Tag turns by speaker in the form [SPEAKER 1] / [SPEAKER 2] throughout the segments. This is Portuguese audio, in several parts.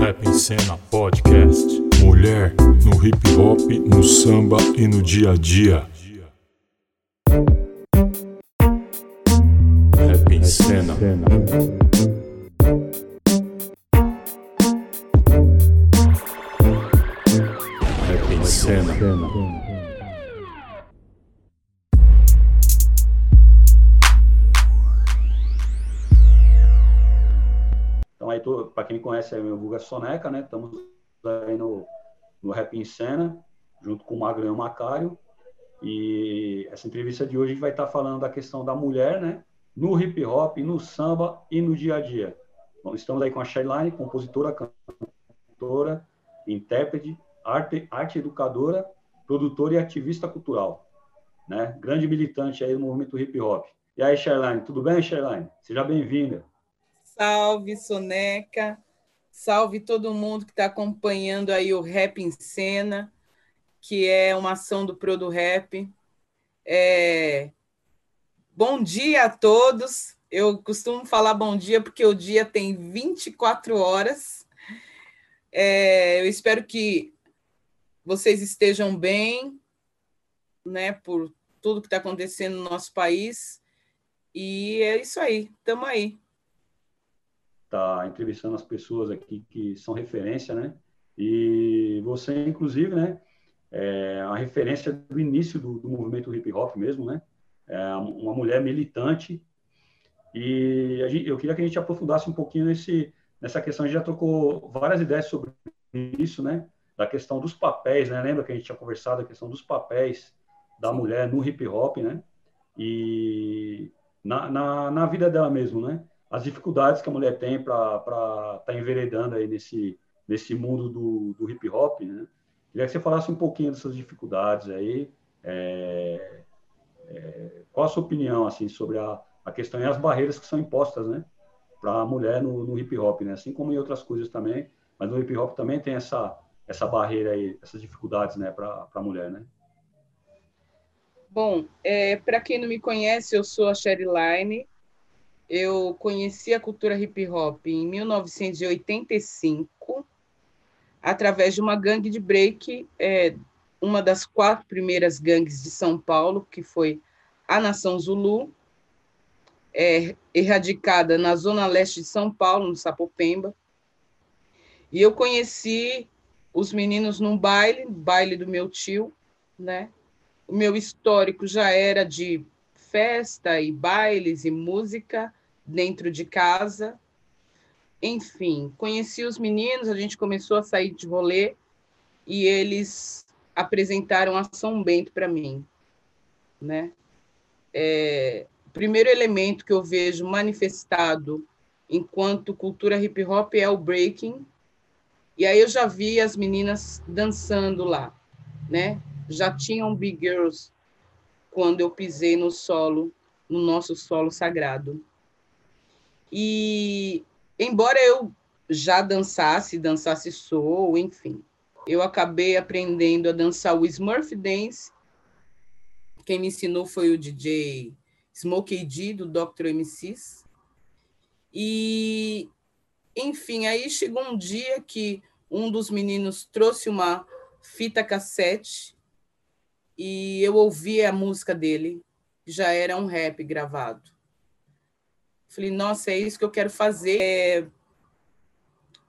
[SPEAKER 1] Rap em Cena Podcast. Mulher no hip hop, no samba e no dia a dia. Rap em Cena.
[SPEAKER 2] Conhece, é meu Guga Soneca, né? Estamos aí no, no Rap em Cena, junto com o Magro e o Macário. E essa entrevista de hoje a gente vai estar falando da questão da mulher, né? No hip hop, no samba e no dia a dia. Bom, estamos aí com a Shailine, compositora, cantora, intérprete, arte, arte educadora, produtora e ativista cultural. Né? Grande militante aí do movimento hip hop. E aí, Shailine, tudo bem, Shailine? Seja bem-vinda.
[SPEAKER 3] Salve, Soneca. Salve todo mundo que está acompanhando aí o Rap em Cena, que é uma ação do Pro do Rap. É... Bom dia a todos. Eu costumo falar bom dia porque o dia tem 24 horas. É... Eu espero que vocês estejam bem, né, por tudo que está acontecendo no nosso país. E é isso aí, estamos aí
[SPEAKER 2] tá entrevistando as pessoas aqui que são referência, né? E você, inclusive, né? É a referência do início do, do movimento hip hop mesmo, né? É uma mulher militante. E gente, eu queria que a gente aprofundasse um pouquinho nesse, nessa questão. A gente já trocou várias ideias sobre isso, né? Da questão dos papéis, né? Lembra que a gente tinha conversado a questão dos papéis da mulher no hip hop, né? E na, na, na vida dela mesmo, né? As dificuldades que a mulher tem para estar tá enveredando aí nesse, nesse mundo do, do hip hop, né? Queria que você falasse um pouquinho dessas dificuldades aí. É, é, qual a sua opinião assim sobre a, a questão e as barreiras que são impostas, né, para a mulher no, no, hip hop, né? Assim como em outras coisas também, mas no hip hop também tem essa essa barreira aí, essas dificuldades, né, para a mulher, né?
[SPEAKER 3] Bom, é, para quem não me conhece, eu sou a Sherry Line, eu conheci a cultura hip hop em 1985, através de uma gangue de break, é, uma das quatro primeiras gangues de São Paulo, que foi a Nação Zulu, é, erradicada na zona leste de São Paulo, no Sapopemba. E eu conheci os meninos num baile, baile do meu tio, né? O meu histórico já era de festa e bailes e música, dentro de casa. Enfim, conheci os meninos, a gente começou a sair de rolê e eles apresentaram a São Bento para mim, né? É, primeiro elemento que eu vejo manifestado enquanto cultura hip hop é o breaking. E aí eu já vi as meninas dançando lá, né? Já tinham big girls quando eu pisei no solo, no nosso solo sagrado. E embora eu já dançasse, dançasse soul, enfim, eu acabei aprendendo a dançar o Smurf Dance. Quem me ensinou foi o DJ Smokey D, do Dr. MCs. E, enfim, aí chegou um dia que um dos meninos trouxe uma fita cassete e eu ouvi a música dele, já era um rap gravado. Falei, nossa, é isso que eu quero fazer. É...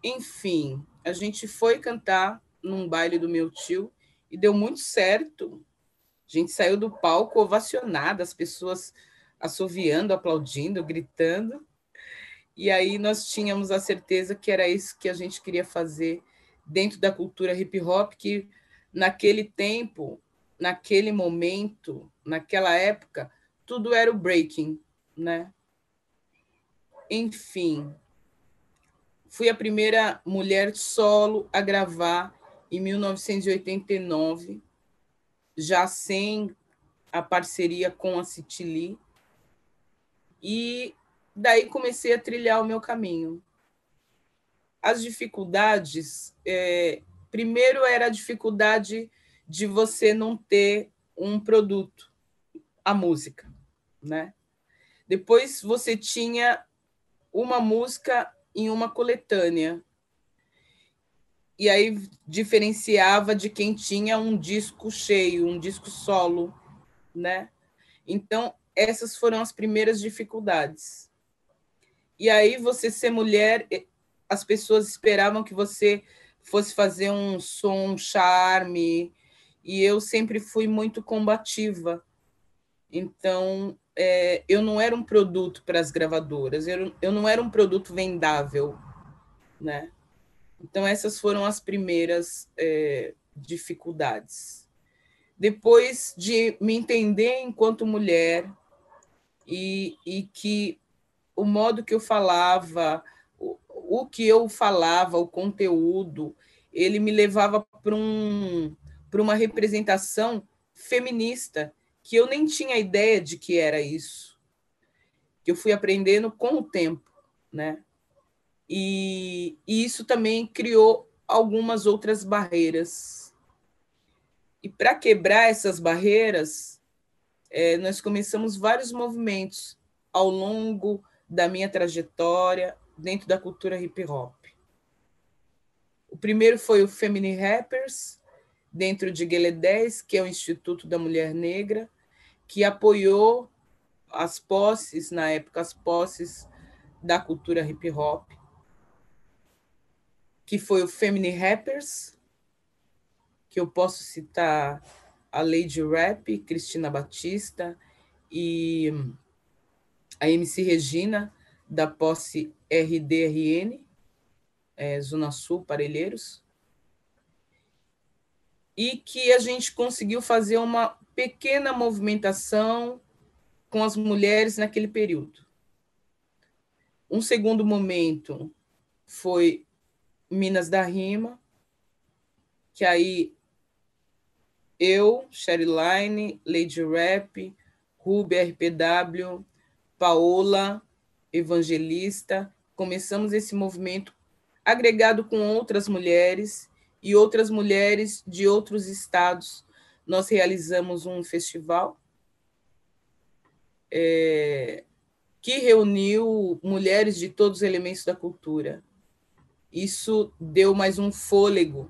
[SPEAKER 3] Enfim, a gente foi cantar num baile do meu tio e deu muito certo. A gente saiu do palco ovacionado, as pessoas assoviando, aplaudindo, gritando. E aí nós tínhamos a certeza que era isso que a gente queria fazer dentro da cultura hip hop, que naquele tempo, naquele momento, naquela época, tudo era o breaking, né? Enfim, fui a primeira mulher solo a gravar em 1989, já sem a parceria com a Citili. E daí comecei a trilhar o meu caminho. As dificuldades, é, primeiro era a dificuldade de você não ter um produto, a música, né? Depois você tinha uma música em uma coletânea. e aí diferenciava de quem tinha um disco cheio, um disco solo, né? Então, essas foram as primeiras dificuldades. E aí, você ser mulher, as pessoas esperavam que você fosse fazer um som, um charme, e eu sempre fui muito combativa. Então, é, eu não era um produto para as gravadoras, eu, eu não era um produto vendável, né? Então, essas foram as primeiras é, dificuldades. Depois de me entender enquanto mulher e, e que o modo que eu falava, o, o que eu falava, o conteúdo, ele me levava para um, uma representação feminista, que eu nem tinha ideia de que era isso. Que eu fui aprendendo com o tempo, né? E, e isso também criou algumas outras barreiras. E para quebrar essas barreiras, é, nós começamos vários movimentos ao longo da minha trajetória dentro da cultura hip hop. O primeiro foi o Femini Rappers, dentro de Guelé 10, que é o Instituto da Mulher Negra, que apoiou as posses, na época, as posses da cultura hip hop que foi o Femini Rappers, que eu posso citar a Lady Rap, Cristina Batista e a MC Regina, da posse RDRN, é, Zona Sul, Parelheiros, e que a gente conseguiu fazer uma pequena movimentação com as mulheres naquele período. Um segundo momento foi Minas da Rima, que aí eu, Line, Lady Rap, Ruby RPW, Paola, Evangelista, começamos esse movimento agregado com outras mulheres e outras mulheres de outros estados. Nós realizamos um festival é, que reuniu mulheres de todos os elementos da cultura isso deu mais um fôlego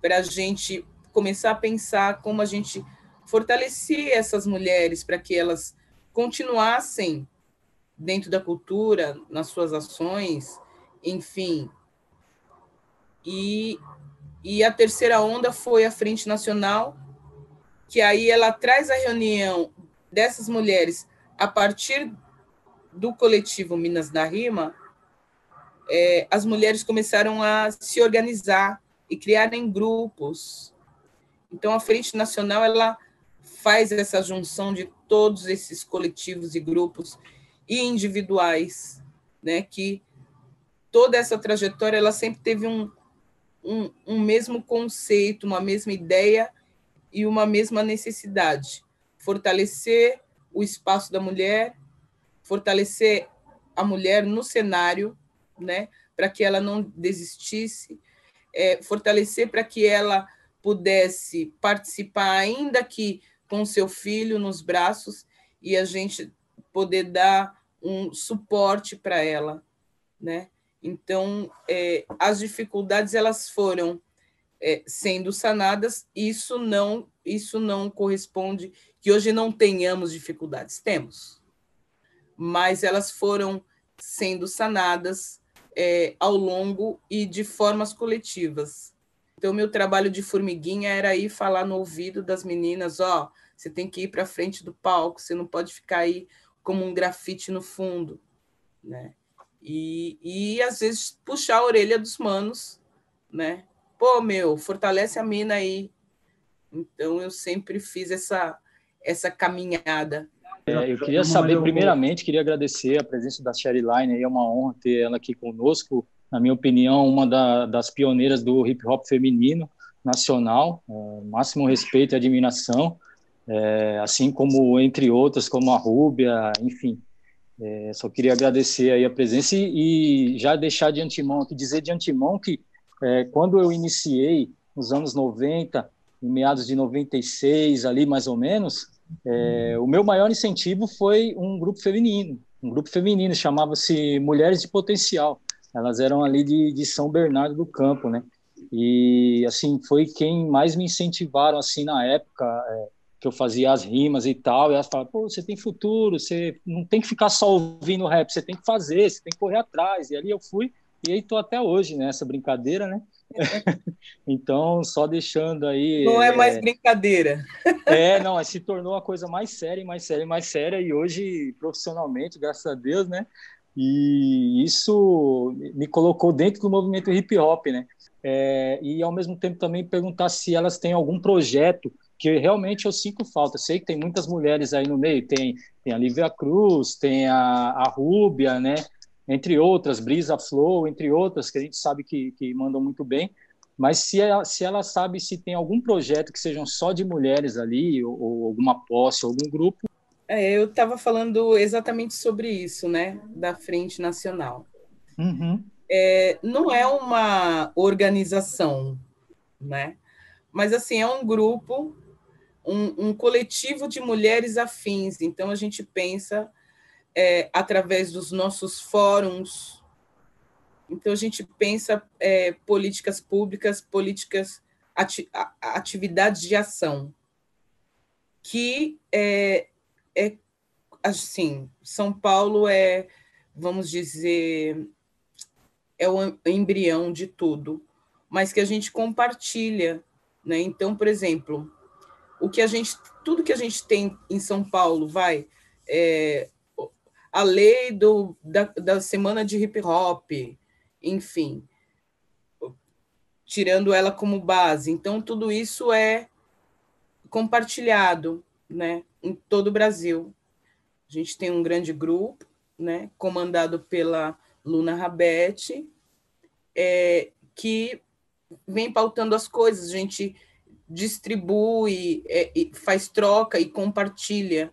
[SPEAKER 3] para a gente começar a pensar como a gente fortalecia essas mulheres para que elas continuassem dentro da cultura, nas suas ações, enfim. E, e a terceira onda foi a Frente Nacional, que aí ela traz a reunião dessas mulheres a partir do coletivo Minas da Rima, é, as mulheres começaram a se organizar e criarem grupos. Então, a Frente Nacional ela faz essa junção de todos esses coletivos e grupos e individuais, né, que toda essa trajetória ela sempre teve um, um, um mesmo conceito, uma mesma ideia e uma mesma necessidade: fortalecer o espaço da mulher, fortalecer a mulher no cenário né, para que ela não desistisse, é, fortalecer para que ela pudesse participar, ainda que com seu filho nos braços, e a gente poder dar um suporte para ela, né? Então, é, as dificuldades elas foram é, sendo sanadas. Isso não, isso não corresponde que hoje não tenhamos dificuldades. Temos, mas elas foram sendo sanadas é, ao longo e de formas coletivas. Então, meu trabalho de formiguinha era ir falar no ouvido das meninas: ó, oh, você tem que ir para frente do palco, você não pode ficar aí como um grafite no fundo, né? E, e às vezes puxar a orelha dos manos, né? Pô, meu, fortalece a mina aí. Então eu sempre fiz essa essa caminhada
[SPEAKER 4] é, eu queria saber, primeiramente, queria agradecer a presença da Sherry Line, é uma honra ter ela aqui conosco. Na minha opinião, uma da, das pioneiras do hip hop feminino nacional, é, máximo respeito e admiração, é, assim como entre outras, como a Rúbia, enfim. É, só queria agradecer aí a presença e, e, já deixar de antemão aqui, dizer de antemão que é, quando eu iniciei, nos anos 90, em meados de 96, ali mais ou menos, é, o meu maior incentivo foi um grupo feminino, um grupo feminino, chamava-se Mulheres de Potencial. Elas eram ali de, de São Bernardo do Campo, né? E, assim, foi quem mais me incentivaram, assim, na época, é, que eu fazia as rimas e tal, e elas falavam, pô, você tem futuro, você não tem que ficar só ouvindo rap, você tem que fazer, você tem que correr atrás. E ali eu fui, e aí tô até hoje nessa brincadeira, né? então, só deixando aí.
[SPEAKER 3] Não é, é mais brincadeira.
[SPEAKER 4] é, não, se tornou a coisa mais séria, mais séria, mais séria, e hoje, profissionalmente, graças a Deus, né? E isso me colocou dentro do movimento hip hop, né? É, e ao mesmo tempo também perguntar se elas têm algum projeto que realmente eu sinto falta. sei que tem muitas mulheres aí no meio, tem, tem a Lívia Cruz, tem a, a Rúbia, né? Entre outras, Brisa Flow, entre outras, que a gente sabe que, que mandam muito bem. Mas se ela, se ela sabe se tem algum projeto que sejam só de mulheres ali, ou, ou alguma posse, algum grupo,
[SPEAKER 3] é, eu estava falando exatamente sobre isso, né, da Frente Nacional.
[SPEAKER 4] Uhum.
[SPEAKER 3] É, não é uma organização, né, mas assim é um grupo, um, um coletivo de mulheres afins. Então a gente pensa é, através dos nossos fóruns. Então a gente pensa é, políticas públicas, políticas, ati atividades de ação que é, é assim, São Paulo é, vamos dizer, é o embrião de tudo, mas que a gente compartilha, né? Então, por exemplo, o que a gente, tudo que a gente tem em São Paulo, vai, é, a lei do, da, da semana de hip hop, enfim, tirando ela como base. Então, tudo isso é compartilhado, né? em todo o Brasil. A gente tem um grande grupo, né, comandado pela Luna Rabete, é, que vem pautando as coisas, a gente distribui, é, faz troca e compartilha,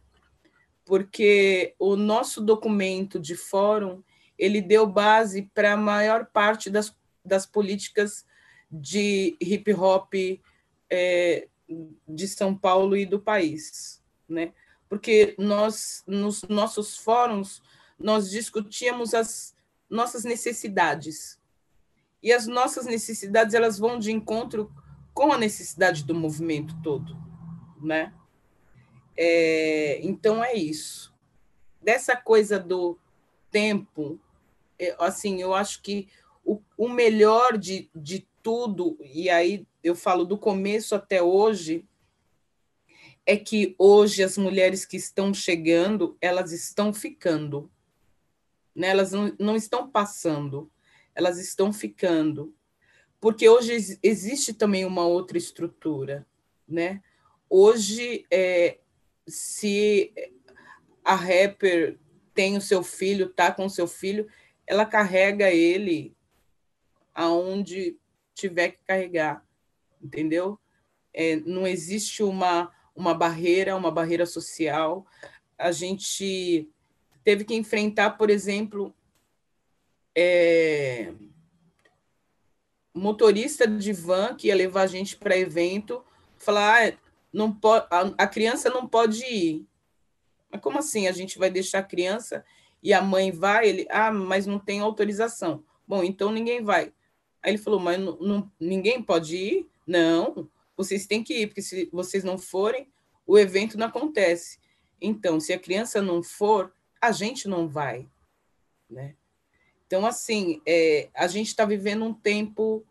[SPEAKER 3] porque o nosso documento de fórum ele deu base para a maior parte das, das políticas de hip hop é, de São Paulo e do país né? Porque nós, nos nossos fóruns, nós discutíamos as nossas necessidades. E as nossas necessidades, elas vão de encontro com a necessidade do movimento todo, né? É, então, é isso. Dessa coisa do tempo, é, assim, eu acho que o, o melhor de, de tudo, e aí eu falo do começo até hoje, é que hoje as mulheres que estão chegando, elas estão ficando. Né? Elas não, não estão passando, elas estão ficando. Porque hoje existe também uma outra estrutura. Né? Hoje, é, se a rapper tem o seu filho, tá com o seu filho, ela carrega ele aonde tiver que carregar, entendeu? É, não existe uma uma barreira, uma barreira social. A gente teve que enfrentar, por exemplo, é, motorista de van que ia levar a gente para evento, falar, ah, não pode, a, a criança não pode ir. Mas como assim? A gente vai deixar a criança e a mãe vai? Ele, ah, mas não tem autorização. Bom, então ninguém vai. Aí ele falou, mas não, não, ninguém pode ir? Não, vocês têm que ir, porque se vocês não forem, o evento não acontece. Então, se a criança não for, a gente não vai, né? Então, assim, é, a gente está vivendo um tempo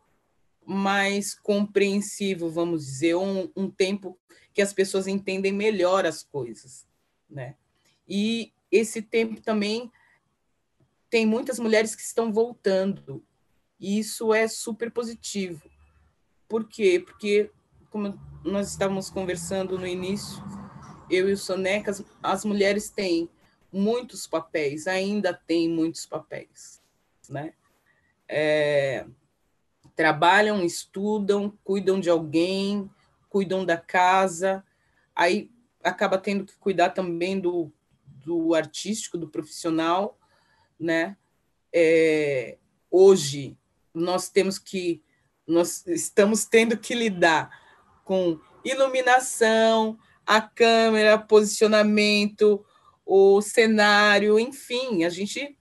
[SPEAKER 3] mais compreensivo, vamos dizer, um, um tempo que as pessoas entendem melhor as coisas, né? E esse tempo também tem muitas mulheres que estão voltando, e isso é super positivo. Por quê? Porque como nós estávamos conversando no início, eu e o Soneca, as, as mulheres têm muitos papéis, ainda têm muitos papéis, né? É, trabalham, estudam, cuidam de alguém, cuidam da casa, aí acaba tendo que cuidar também do, do artístico, do profissional, né? É, hoje nós temos que nós estamos tendo que lidar com iluminação, a câmera, posicionamento, o cenário, enfim, a gente,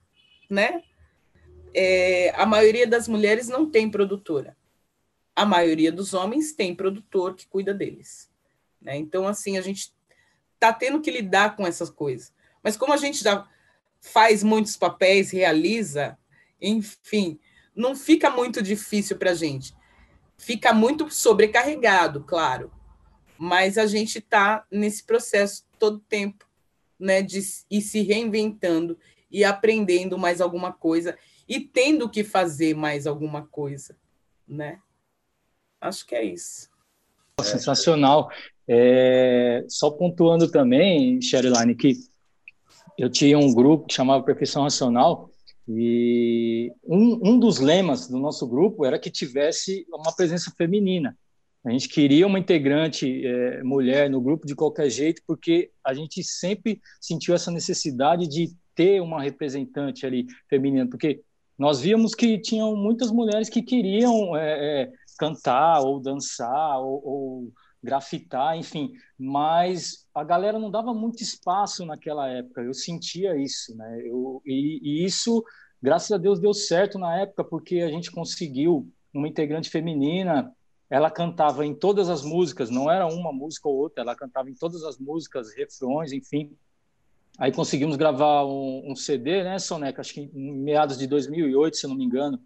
[SPEAKER 3] né? É, a maioria das mulheres não tem produtora. a maioria dos homens tem produtor que cuida deles. Né? Então, assim, a gente está tendo que lidar com essas coisas. Mas como a gente já faz muitos papéis, realiza, enfim, não fica muito difícil para a gente. Fica muito sobrecarregado, claro, mas a gente está nesse processo todo tempo, né, de ir se reinventando e aprendendo mais alguma coisa e tendo que fazer mais alguma coisa, né? Acho que é isso.
[SPEAKER 4] Sensacional. É, só pontuando também, Sherilane, que eu tinha um grupo que chamava Perfeição Racional e um, um dos lemas do nosso grupo era que tivesse uma presença feminina. A gente queria uma integrante é, mulher no grupo de qualquer jeito, porque a gente sempre sentiu essa necessidade de ter uma representante ali feminina, porque nós víamos que tinham muitas mulheres que queriam é, é, cantar ou dançar ou, ou, grafitar, enfim, mas a galera não dava muito espaço naquela época. Eu sentia isso, né? Eu, e, e isso, graças a Deus, deu certo na época porque a gente conseguiu uma integrante feminina ela cantava em todas as músicas, não era uma música ou outra, ela cantava em todas as músicas, refrões, enfim. Aí conseguimos gravar um, um CD, né, Soneca? Acho que em meados de 2008, se não me engano.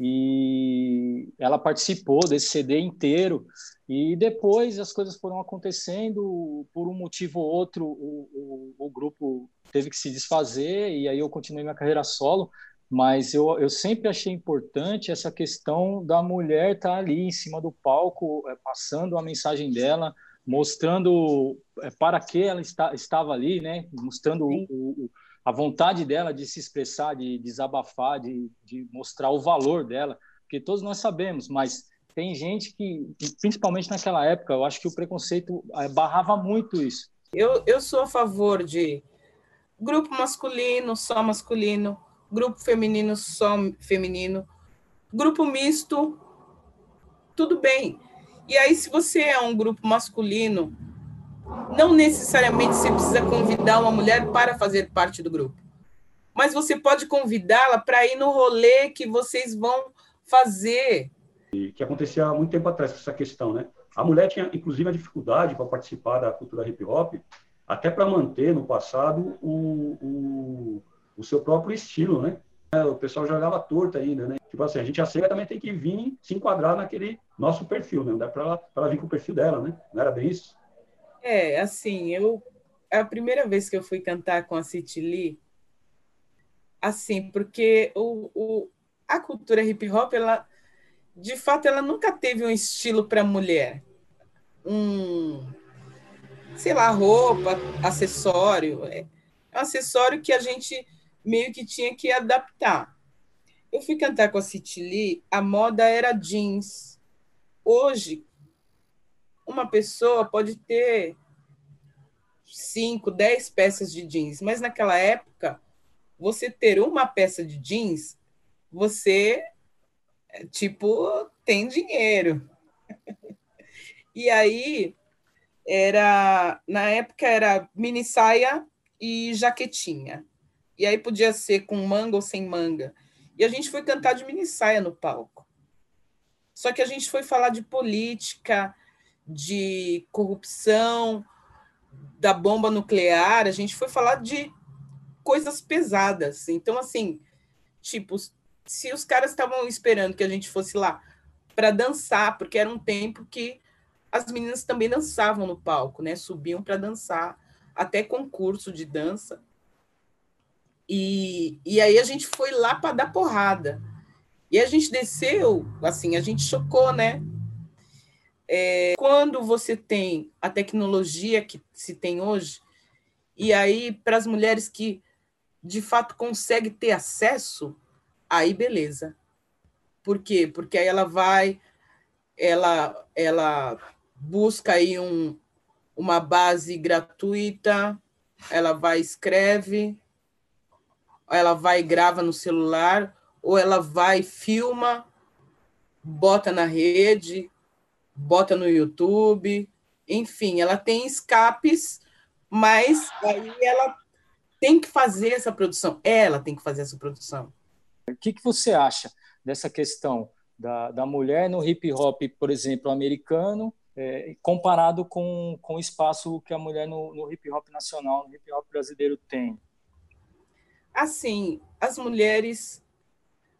[SPEAKER 4] E ela participou desse CD inteiro. E depois as coisas foram acontecendo, por um motivo ou outro, o, o, o grupo teve que se desfazer, e aí eu continuei minha carreira solo mas eu, eu sempre achei importante essa questão da mulher estar tá ali em cima do palco, é, passando a mensagem dela, mostrando é, para que ela está, estava ali, né? mostrando o, o, a vontade dela de se expressar, de desabafar, de, de mostrar o valor dela, porque todos nós sabemos, mas tem gente que, principalmente naquela época, eu acho que o preconceito é, barrava muito isso.
[SPEAKER 3] Eu, eu sou a favor de grupo masculino, só masculino, grupo feminino só feminino, grupo misto, tudo bem. E aí, se você é um grupo masculino, não necessariamente você precisa convidar uma mulher para fazer parte do grupo, mas você pode convidá-la para ir no rolê que vocês vão fazer.
[SPEAKER 2] E que acontecia há muito tempo atrás essa questão, né? A mulher tinha, inclusive, a dificuldade para participar da cultura hip hop, até para manter no passado o, o o seu próprio estilo, né? O pessoal jogava torta ainda, né? Tipo assim, a gente aceita também tem que vir se enquadrar naquele nosso perfil, né? Não dá para ela, ela vir com o perfil dela, né? Não era bem isso?
[SPEAKER 3] É, assim, eu a primeira vez que eu fui cantar com a City Lee, assim, porque o, o, a cultura hip hop, ela, de fato, ela nunca teve um estilo para mulher. Um, sei lá, roupa, acessório. É, é um acessório que a gente meio que tinha que adaptar. Eu fui cantar com a City Lee, a moda era jeans. Hoje, uma pessoa pode ter cinco, dez peças de jeans, mas naquela época, você ter uma peça de jeans, você, tipo, tem dinheiro. e aí, era, na época, era mini saia e jaquetinha. E aí podia ser com manga ou sem manga. E a gente foi cantar de mini saia no palco. Só que a gente foi falar de política, de corrupção, da bomba nuclear, a gente foi falar de coisas pesadas. Então, assim, tipo, se os caras estavam esperando que a gente fosse lá para dançar, porque era um tempo que as meninas também dançavam no palco, né? Subiam para dançar, até concurso de dança. E, e aí a gente foi lá para dar porrada. E a gente desceu, assim, a gente chocou, né? É, quando você tem a tecnologia que se tem hoje, e aí para as mulheres que de fato conseguem ter acesso, aí beleza. Por quê? Porque aí ela vai, ela, ela busca aí um, uma base gratuita, ela vai escreve, ela vai e grava no celular, ou ela vai filma, bota na rede, bota no YouTube, enfim, ela tem escapes, mas aí ela tem que fazer essa produção, ela tem que fazer essa produção.
[SPEAKER 4] O que, que você acha dessa questão da, da mulher no hip hop, por exemplo, americano, é, comparado com, com o espaço que a mulher no, no hip hop nacional, no hip hop brasileiro tem?
[SPEAKER 3] Assim, as mulheres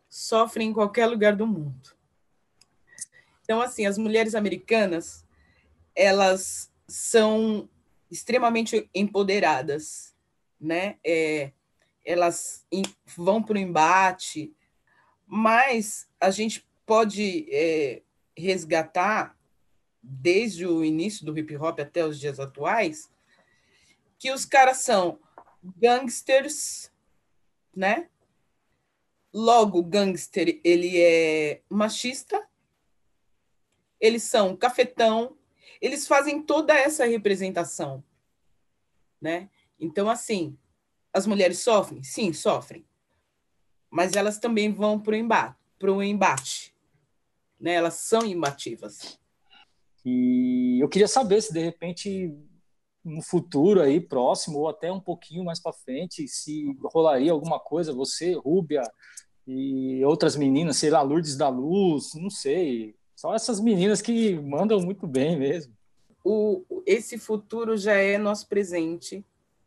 [SPEAKER 3] sofrem em qualquer lugar do mundo. Então, assim, as mulheres americanas, elas são extremamente empoderadas, né? É, elas vão para o embate, mas a gente pode é, resgatar desde o início do hip hop até os dias atuais que os caras são gangsters, né? Logo, gangster ele é machista, eles são cafetão, eles fazem toda essa representação, né? Então, assim, as mulheres sofrem? Sim, sofrem. Mas elas também vão para o embate, pro embate. Né? Elas são imbativas.
[SPEAKER 4] E eu queria saber se, de repente, no futuro aí, próximo, ou até um pouquinho mais para frente, se rolaria alguma coisa, você, Rúbia, e outras meninas, sei lá, Lourdes da Luz, não sei. Só essas meninas que mandam muito bem mesmo.
[SPEAKER 3] O, esse futuro já é nosso presente.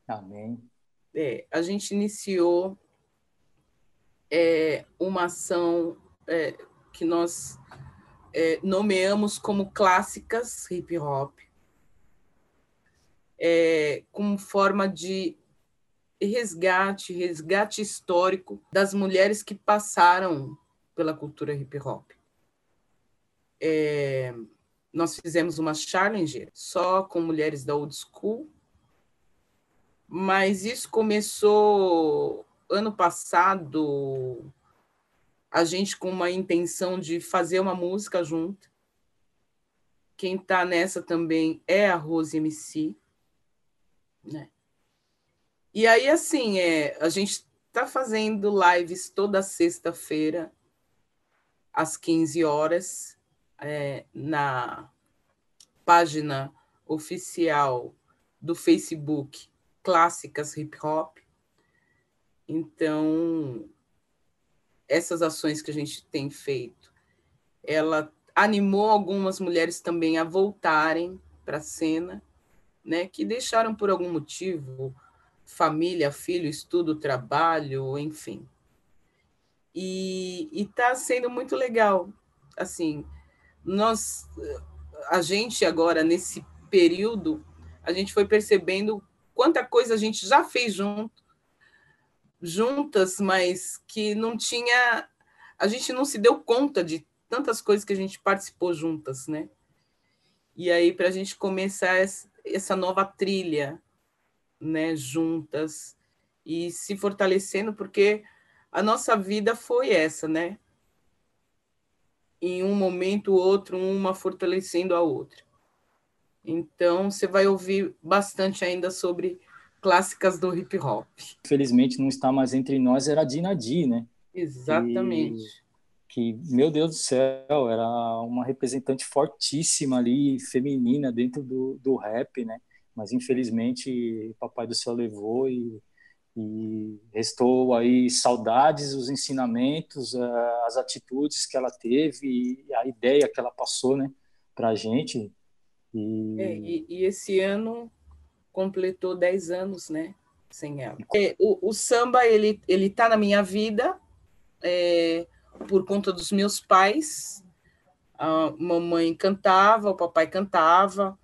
[SPEAKER 4] Amém
[SPEAKER 3] é, a gente iniciou é, uma ação é, que nós é, nomeamos como clássicas hip hop, é, como forma de resgate, resgate histórico das mulheres que passaram pela cultura hip hop. É, nós fizemos uma challenger só com mulheres da old school mas isso começou ano passado, a gente com uma intenção de fazer uma música junto. Quem está nessa também é a Rose MC. Né? E aí, assim, é, a gente está fazendo lives toda sexta-feira, às 15 horas, é, na página oficial do Facebook clássicas hip hop. Então, essas ações que a gente tem feito, ela animou algumas mulheres também a voltarem para a cena, né, que deixaram por algum motivo família, filho, estudo, trabalho, enfim. E está sendo muito legal. Assim, nós, a gente agora, nesse período, a gente foi percebendo quanta coisa a gente já fez junto, juntas, mas que não tinha. A gente não se deu conta de tantas coisas que a gente participou juntas, né? E aí, para a gente começar essa nova trilha, né, juntas, e se fortalecendo, porque a nossa vida foi essa, né? Em um momento ou outro, uma fortalecendo a outra. Então, você vai ouvir bastante ainda sobre clássicas do hip hop.
[SPEAKER 4] Infelizmente, não está mais entre nós, era a Dina D, né?
[SPEAKER 3] Exatamente.
[SPEAKER 4] Que, que, meu Deus do céu, era uma representante fortíssima ali, feminina, dentro do, do rap, né? Mas, infelizmente, Papai do Céu levou e, e restou aí saudades, os ensinamentos, as atitudes que ela teve e a ideia que ela passou, né? Pra gente,
[SPEAKER 3] e... É, e, e, esse ano completou 10 anos, né? Sem ela. É, o, o, samba, ele, ele tá na minha vida é, por conta dos meus pais. A mamãe cantava, o papai cantava,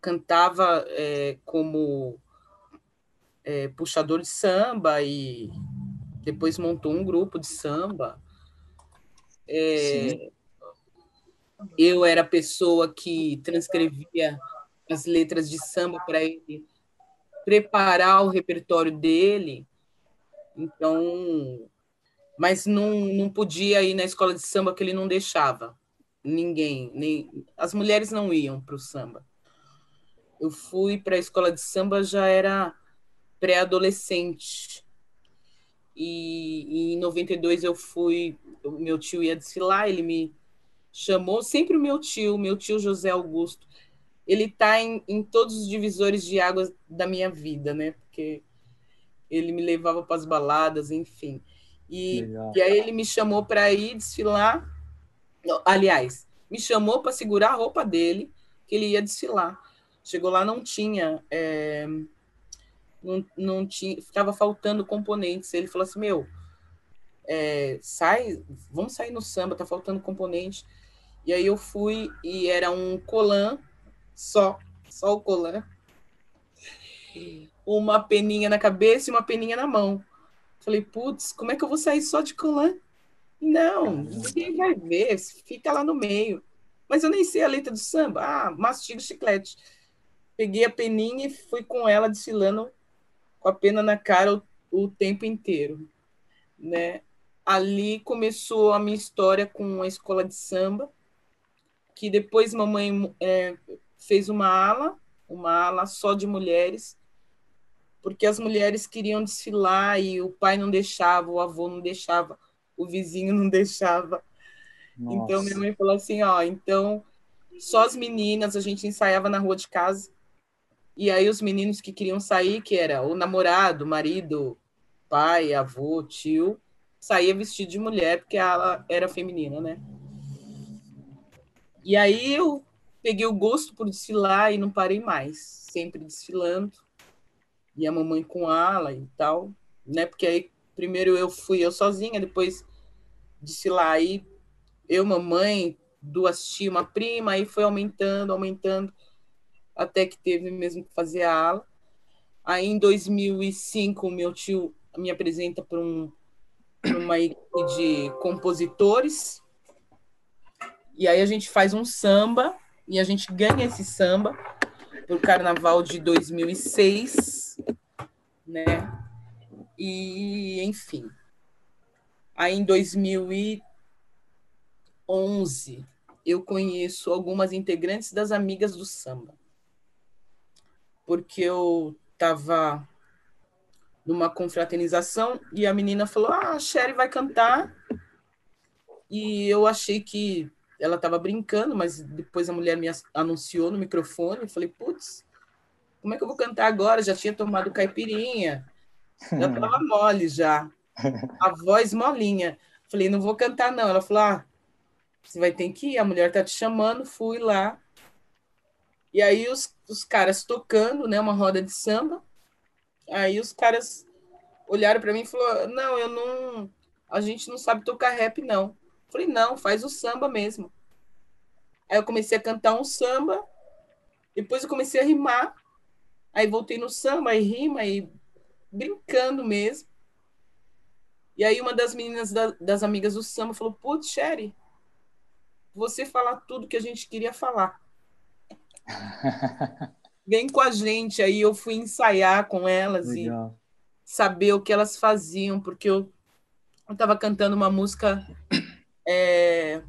[SPEAKER 3] cantava é, como é, puxador de samba e depois montou um grupo de samba. É, eu era a pessoa que transcrevia as letras de samba para ele preparar o repertório dele. Então, mas não, não podia ir na escola de samba que ele não deixava. Ninguém, nem as mulheres não iam para o samba. Eu fui para a escola de samba já era pré-adolescente. E, e em 92 eu fui, meu tio ia desfilar, ele me chamou sempre o meu tio, meu tio José Augusto. Ele está em, em todos os divisores de águas da minha vida, né? Porque ele me levava para as baladas, enfim. E, e aí ele me chamou para ir desfilar Aliás, me chamou para segurar a roupa dele, que ele ia desfilar. Chegou lá, não tinha. É, não, não tinha. Ficava faltando componentes. Ele falou assim: Meu, é, sai, vamos sair no samba, tá faltando componente. E aí eu fui e era um colan só, só o colan. Uma peninha na cabeça e uma peninha na mão. Falei, putz, como é que eu vou sair só de colan? Não, ninguém vai ver, fica lá no meio. Mas eu nem sei a letra do samba. Ah, mastigo chiclete. Peguei a peninha e fui com ela desfilando com a pena na cara o, o tempo inteiro, né? Ali começou a minha história com a escola de samba, que depois mamãe é, fez uma ala, uma ala só de mulheres, porque as mulheres queriam desfilar e o pai não deixava, o avô não deixava, o vizinho não deixava. Nossa. Então minha mãe falou assim, ó, então só as meninas, a gente ensaiava na rua de casa. E aí os meninos que queriam sair, que era o namorado, o marido, pai, avô, tio, saía vestido de mulher porque ela era feminina, né? E aí eu peguei o gosto por desfilar e não parei mais, sempre desfilando. E a mamãe com ala e tal, né? Porque aí primeiro eu fui eu sozinha, depois desfilar aí eu, mamãe, duas tias, uma prima, aí foi aumentando, aumentando, até que teve mesmo que fazer a ala. Aí em 2005 meu tio me apresenta para um, uma equipe de compositores e aí a gente faz um samba e a gente ganha esse samba pro carnaval de 2006, né? E enfim. Aí em 2011 eu conheço algumas integrantes das amigas do samba. Porque eu estava numa confraternização e a menina falou: "Ah, a Sherry vai cantar". E eu achei que ela estava brincando, mas depois a mulher me anunciou no microfone. Eu falei, putz, como é que eu vou cantar agora? Já tinha tomado caipirinha, já estava mole já. A voz molinha. Falei, não vou cantar, não. Ela falou, ah, você vai ter que ir, a mulher tá te chamando. Fui lá. E aí os, os caras tocando, né, uma roda de samba. Aí os caras olharam para mim e falaram, não, eu não... A gente não sabe tocar rap, não. Falei, não, faz o samba mesmo. Aí eu comecei a cantar um samba, depois eu comecei a rimar, aí voltei no samba, e rima, e brincando mesmo. E aí uma das meninas da, das amigas do samba falou, putz, Sherry, você falar tudo que a gente queria falar. Vem com a gente. Aí eu fui ensaiar com elas Legal. e saber o que elas faziam, porque eu estava cantando uma música é,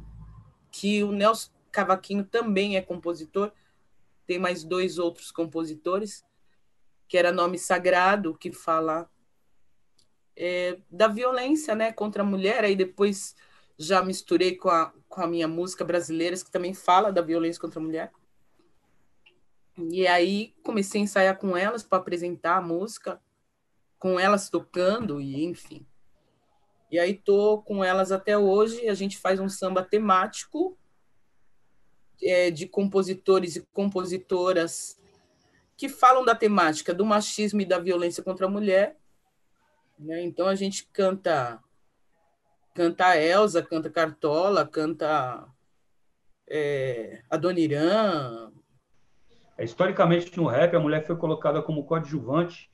[SPEAKER 3] que o Nelson Cavaquinho também é compositor, tem mais dois outros compositores, que era Nome Sagrado, que fala é, da violência né, contra a mulher, aí depois já misturei com a, com a minha música brasileira, que também fala da violência contra a mulher. E aí comecei a ensaiar com elas para apresentar a música, com elas tocando, e enfim. E aí tô com elas até hoje. A gente faz um samba temático é, de compositores e compositoras que falam da temática do machismo e da violência contra a mulher. Né? Então a gente canta canta Elsa, canta Cartola, canta é, a Dona Irã.
[SPEAKER 2] É, historicamente, no rap, a mulher foi colocada como coadjuvante.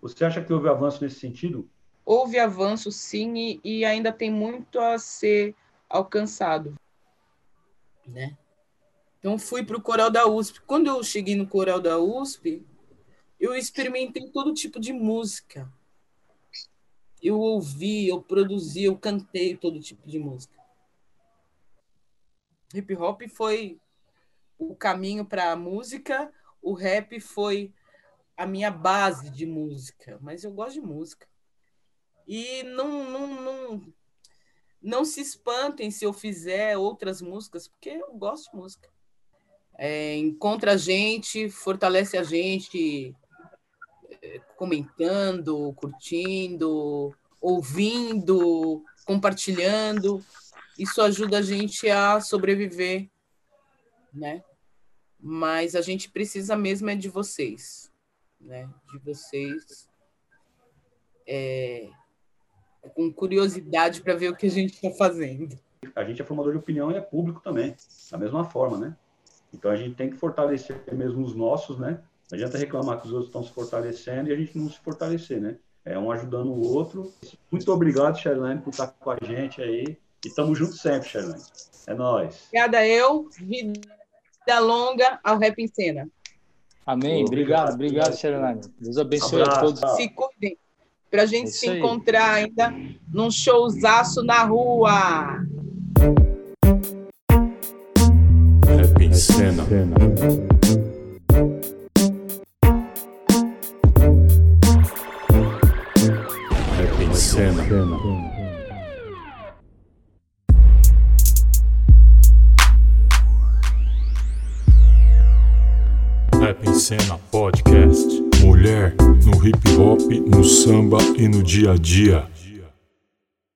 [SPEAKER 2] Você acha que houve avanço nesse sentido?
[SPEAKER 3] Houve avanço sim e, e ainda tem muito a ser alcançado, né? Então fui para o coral da USP. Quando eu cheguei no coral da USP, eu experimentei todo tipo de música. Eu ouvi, eu produzi, eu cantei todo tipo de música. Hip hop foi o caminho para a música, o rap foi a minha base de música, mas eu gosto de música. E não, não, não, não se espantem se eu fizer outras músicas, porque eu gosto de música. É, encontra a gente, fortalece a gente é, comentando, curtindo, ouvindo, compartilhando. isso ajuda a gente a sobreviver, né? Mas a gente precisa mesmo é de vocês, né? De vocês é, com curiosidade para ver o que a gente está fazendo.
[SPEAKER 2] A gente é formador de opinião e é público também, da mesma forma, né? Então a gente tem que fortalecer mesmo os nossos, né? Não adianta reclamar que os outros estão se fortalecendo e a gente não se fortalecer, né? É um ajudando o outro. Muito obrigado, Sherlane, por estar com a gente aí. E estamos juntos sempre, Sherlane. É nóis.
[SPEAKER 3] Obrigada eu. Vida longa ao Rap em Cena.
[SPEAKER 4] Amém. Obrigado, obrigado, Sherlane. Deus abençoe Abraço, a todos.
[SPEAKER 3] Se cuidem. Para a gente é se encontrar ainda num showzaço na rua.
[SPEAKER 1] Rap em Cena. cena. Rap em Cena Podcast. Mulher no hip hop, no samba e no dia a dia.